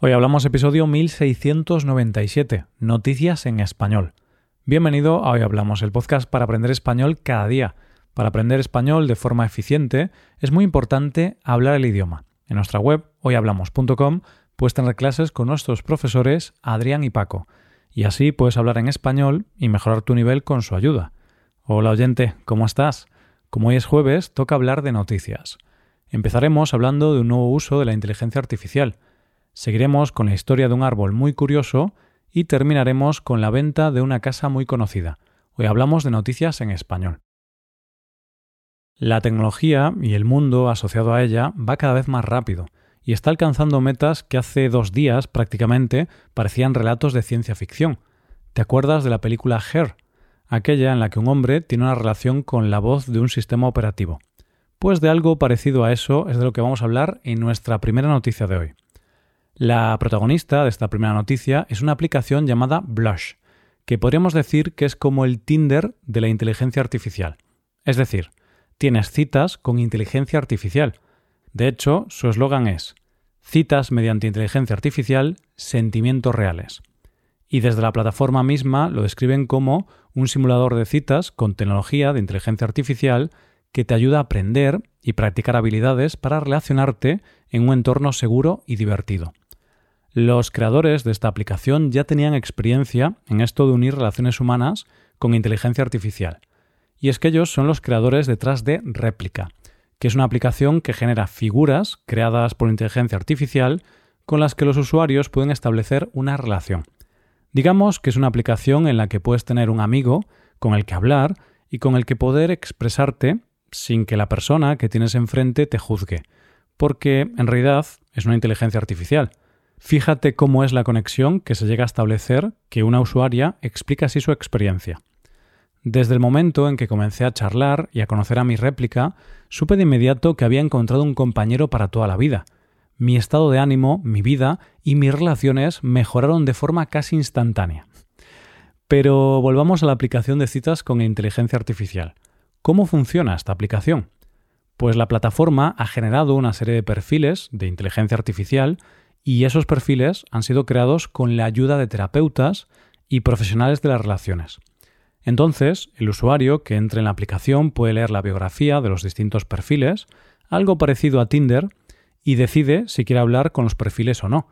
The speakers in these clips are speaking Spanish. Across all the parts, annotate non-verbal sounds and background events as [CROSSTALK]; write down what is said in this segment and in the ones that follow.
Hoy hablamos episodio 1697, Noticias en Español. Bienvenido a Hoy Hablamos, el podcast para aprender español cada día. Para aprender español de forma eficiente es muy importante hablar el idioma. En nuestra web, hoyhablamos.com, puedes tener clases con nuestros profesores Adrián y Paco. Y así puedes hablar en español y mejorar tu nivel con su ayuda. Hola oyente, ¿cómo estás? Como hoy es jueves, toca hablar de noticias. Empezaremos hablando de un nuevo uso de la inteligencia artificial – Seguiremos con la historia de un árbol muy curioso y terminaremos con la venta de una casa muy conocida. Hoy hablamos de noticias en español. La tecnología y el mundo asociado a ella va cada vez más rápido y está alcanzando metas que hace dos días prácticamente parecían relatos de ciencia ficción. ¿Te acuerdas de la película Her? Aquella en la que un hombre tiene una relación con la voz de un sistema operativo. Pues de algo parecido a eso es de lo que vamos a hablar en nuestra primera noticia de hoy. La protagonista de esta primera noticia es una aplicación llamada Blush, que podríamos decir que es como el Tinder de la inteligencia artificial. Es decir, tienes citas con inteligencia artificial. De hecho, su eslogan es Citas mediante inteligencia artificial, sentimientos reales. Y desde la plataforma misma lo describen como un simulador de citas con tecnología de inteligencia artificial que te ayuda a aprender y practicar habilidades para relacionarte en un entorno seguro y divertido. Los creadores de esta aplicación ya tenían experiencia en esto de unir relaciones humanas con inteligencia artificial. Y es que ellos son los creadores detrás de Réplica, que es una aplicación que genera figuras creadas por inteligencia artificial con las que los usuarios pueden establecer una relación. Digamos que es una aplicación en la que puedes tener un amigo con el que hablar y con el que poder expresarte sin que la persona que tienes enfrente te juzgue, porque en realidad es una inteligencia artificial. Fíjate cómo es la conexión que se llega a establecer que una usuaria explica así su experiencia. Desde el momento en que comencé a charlar y a conocer a mi réplica, supe de inmediato que había encontrado un compañero para toda la vida. Mi estado de ánimo, mi vida y mis relaciones mejoraron de forma casi instantánea. Pero volvamos a la aplicación de citas con inteligencia artificial. ¿Cómo funciona esta aplicación? Pues la plataforma ha generado una serie de perfiles de inteligencia artificial y esos perfiles han sido creados con la ayuda de terapeutas y profesionales de las relaciones. Entonces, el usuario que entre en la aplicación puede leer la biografía de los distintos perfiles, algo parecido a Tinder, y decide si quiere hablar con los perfiles o no.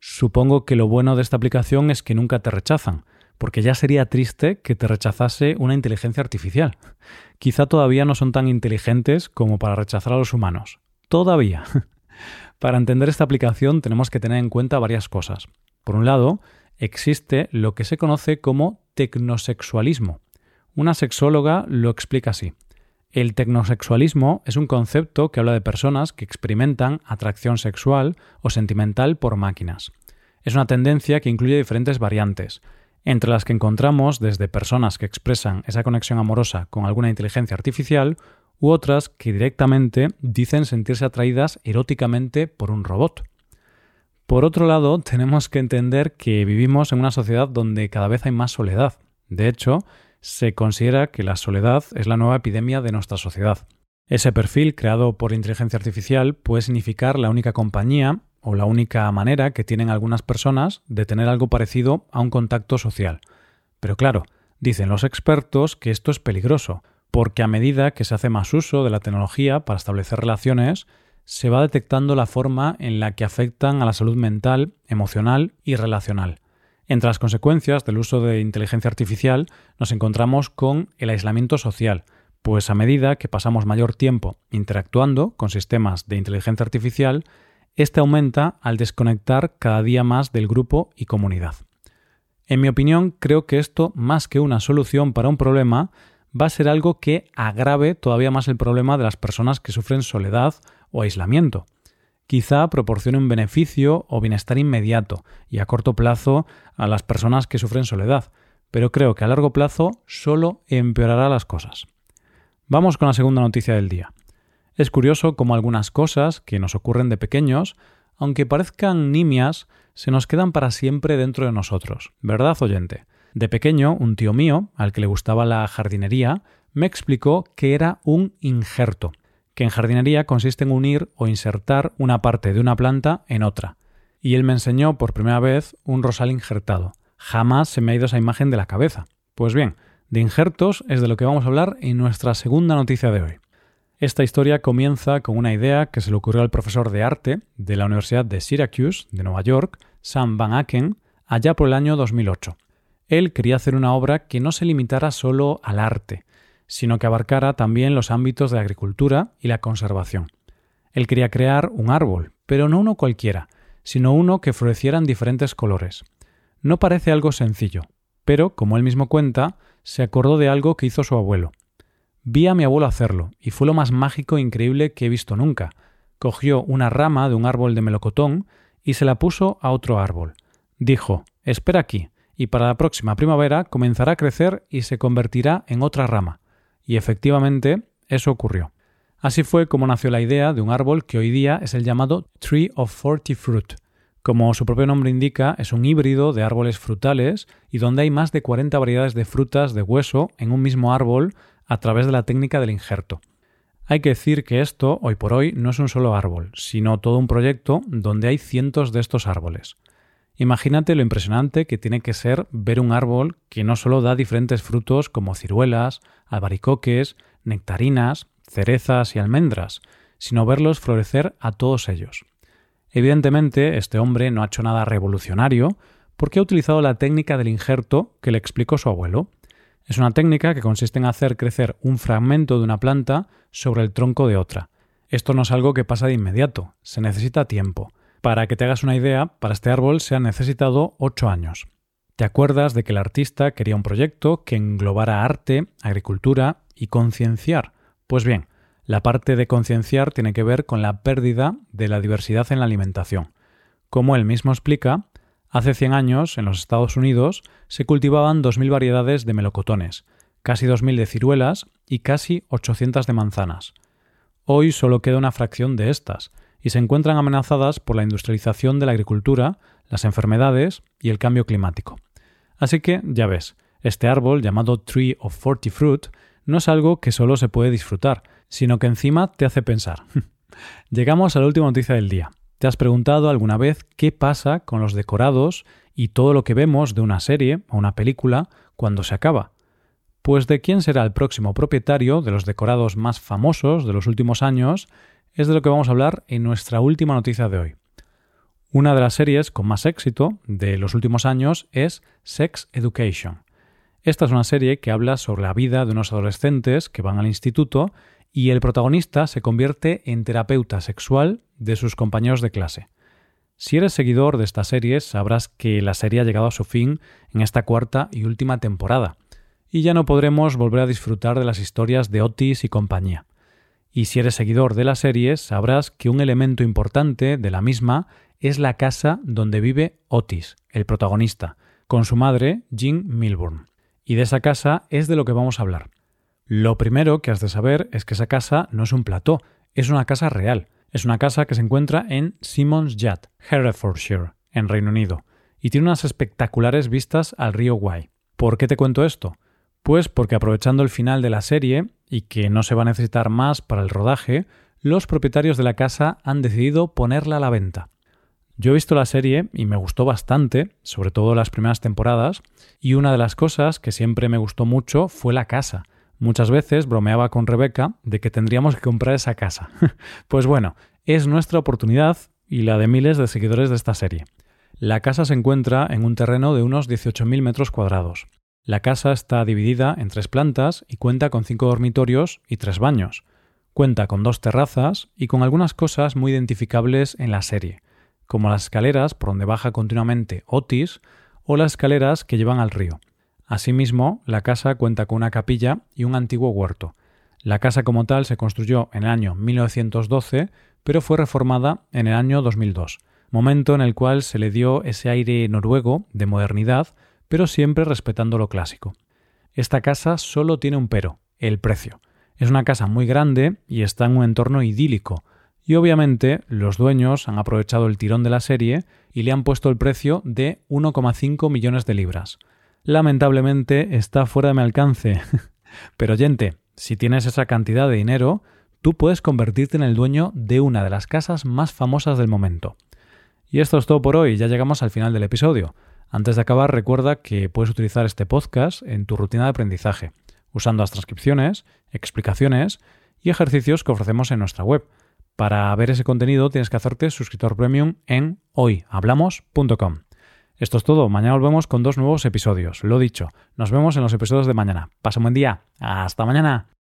Supongo que lo bueno de esta aplicación es que nunca te rechazan, porque ya sería triste que te rechazase una inteligencia artificial. [LAUGHS] Quizá todavía no son tan inteligentes como para rechazar a los humanos. Todavía. [LAUGHS] Para entender esta aplicación tenemos que tener en cuenta varias cosas. Por un lado, existe lo que se conoce como tecnosexualismo. Una sexóloga lo explica así. El tecnosexualismo es un concepto que habla de personas que experimentan atracción sexual o sentimental por máquinas. Es una tendencia que incluye diferentes variantes, entre las que encontramos desde personas que expresan esa conexión amorosa con alguna inteligencia artificial u otras que directamente dicen sentirse atraídas eróticamente por un robot. Por otro lado, [LAUGHS] tenemos que entender que vivimos en una sociedad donde cada vez hay más soledad. De hecho, se considera que la soledad es la nueva epidemia de nuestra sociedad. Ese perfil creado por inteligencia artificial puede significar la única compañía o la única manera que tienen algunas personas de tener algo parecido a un contacto social. Pero claro, dicen los expertos que esto es peligroso, porque a medida que se hace más uso de la tecnología para establecer relaciones, se va detectando la forma en la que afectan a la salud mental, emocional y relacional. Entre las consecuencias del uso de inteligencia artificial nos encontramos con el aislamiento social, pues a medida que pasamos mayor tiempo interactuando con sistemas de inteligencia artificial, este aumenta al desconectar cada día más del grupo y comunidad. En mi opinión, creo que esto, más que una solución para un problema, va a ser algo que agrave todavía más el problema de las personas que sufren soledad o aislamiento. Quizá proporcione un beneficio o bienestar inmediato y a corto plazo a las personas que sufren soledad, pero creo que a largo plazo solo empeorará las cosas. Vamos con la segunda noticia del día. Es curioso cómo algunas cosas que nos ocurren de pequeños, aunque parezcan nimias, se nos quedan para siempre dentro de nosotros, ¿verdad, oyente? De pequeño, un tío mío, al que le gustaba la jardinería, me explicó que era un injerto, que en jardinería consiste en unir o insertar una parte de una planta en otra. y él me enseñó por primera vez un rosal injertado. Jamás se me ha ido esa imagen de la cabeza. Pues bien, de injertos es de lo que vamos a hablar en nuestra segunda noticia de hoy. Esta historia comienza con una idea que se le ocurrió al profesor de arte de la Universidad de Syracuse, de Nueva York, Sam Van Aken, allá por el año 2008. Él quería hacer una obra que no se limitara solo al arte, sino que abarcara también los ámbitos de agricultura y la conservación. Él quería crear un árbol, pero no uno cualquiera, sino uno que floreciera en diferentes colores. No parece algo sencillo, pero, como él mismo cuenta, se acordó de algo que hizo su abuelo. Vi a mi abuelo hacerlo, y fue lo más mágico e increíble que he visto nunca. Cogió una rama de un árbol de melocotón y se la puso a otro árbol. Dijo, espera aquí, y para la próxima primavera comenzará a crecer y se convertirá en otra rama. Y efectivamente, eso ocurrió. Así fue como nació la idea de un árbol que hoy día es el llamado Tree of Forty Fruit. Como su propio nombre indica, es un híbrido de árboles frutales y donde hay más de 40 variedades de frutas de hueso en un mismo árbol a través de la técnica del injerto. Hay que decir que esto, hoy por hoy, no es un solo árbol, sino todo un proyecto donde hay cientos de estos árboles. Imagínate lo impresionante que tiene que ser ver un árbol que no solo da diferentes frutos como ciruelas, albaricoques, nectarinas, cerezas y almendras, sino verlos florecer a todos ellos. Evidentemente, este hombre no ha hecho nada revolucionario porque ha utilizado la técnica del injerto que le explicó su abuelo. Es una técnica que consiste en hacer crecer un fragmento de una planta sobre el tronco de otra. Esto no es algo que pasa de inmediato, se necesita tiempo. Para que te hagas una idea, para este árbol se han necesitado ocho años. ¿Te acuerdas de que el artista quería un proyecto que englobara arte, agricultura y concienciar? Pues bien, la parte de concienciar tiene que ver con la pérdida de la diversidad en la alimentación. Como él mismo explica, hace 100 años en los Estados Unidos se cultivaban 2.000 variedades de melocotones, casi 2.000 de ciruelas y casi 800 de manzanas. Hoy solo queda una fracción de estas, y se encuentran amenazadas por la industrialización de la agricultura, las enfermedades y el cambio climático. Así que, ya ves, este árbol llamado Tree of Forty Fruit no es algo que solo se puede disfrutar, sino que encima te hace pensar. [LAUGHS] Llegamos a la última noticia del día. ¿Te has preguntado alguna vez qué pasa con los decorados y todo lo que vemos de una serie o una película cuando se acaba? Pues de quién será el próximo propietario de los decorados más famosos de los últimos años es de lo que vamos a hablar en nuestra última noticia de hoy. Una de las series con más éxito de los últimos años es Sex Education. Esta es una serie que habla sobre la vida de unos adolescentes que van al instituto y el protagonista se convierte en terapeuta sexual de sus compañeros de clase. Si eres seguidor de esta serie, sabrás que la serie ha llegado a su fin en esta cuarta y última temporada, y ya no podremos volver a disfrutar de las historias de Otis y compañía. Y si eres seguidor de la serie, sabrás que un elemento importante de la misma es la casa donde vive Otis, el protagonista, con su madre, Jean Milburn y de esa casa es de lo que vamos a hablar. Lo primero que has de saber es que esa casa no es un plató, es una casa real. Es una casa que se encuentra en Simon's Yard, Herefordshire, en Reino Unido, y tiene unas espectaculares vistas al río Wye. ¿Por qué te cuento esto? Pues porque aprovechando el final de la serie, y que no se va a necesitar más para el rodaje, los propietarios de la casa han decidido ponerla a la venta. Yo he visto la serie y me gustó bastante, sobre todo las primeras temporadas, y una de las cosas que siempre me gustó mucho fue la casa. Muchas veces bromeaba con Rebeca de que tendríamos que comprar esa casa. [LAUGHS] pues bueno, es nuestra oportunidad y la de miles de seguidores de esta serie. La casa se encuentra en un terreno de unos 18.000 metros cuadrados. La casa está dividida en tres plantas y cuenta con cinco dormitorios y tres baños. Cuenta con dos terrazas y con algunas cosas muy identificables en la serie como las escaleras por donde baja continuamente Otis o las escaleras que llevan al río. Asimismo, la casa cuenta con una capilla y un antiguo huerto. La casa como tal se construyó en el año 1912, pero fue reformada en el año 2002, momento en el cual se le dio ese aire noruego de modernidad, pero siempre respetando lo clásico. Esta casa solo tiene un pero, el precio. Es una casa muy grande y está en un entorno idílico, y obviamente los dueños han aprovechado el tirón de la serie y le han puesto el precio de 1,5 millones de libras. Lamentablemente está fuera de mi alcance. [LAUGHS] Pero gente, si tienes esa cantidad de dinero, tú puedes convertirte en el dueño de una de las casas más famosas del momento. Y esto es todo por hoy, ya llegamos al final del episodio. Antes de acabar, recuerda que puedes utilizar este podcast en tu rutina de aprendizaje, usando las transcripciones, explicaciones y ejercicios que ofrecemos en nuestra web. Para ver ese contenido tienes que hacerte suscriptor premium en hoyhablamos.com. Esto es todo, mañana volvemos con dos nuevos episodios. Lo dicho, nos vemos en los episodios de mañana. Pasa un buen día. Hasta mañana.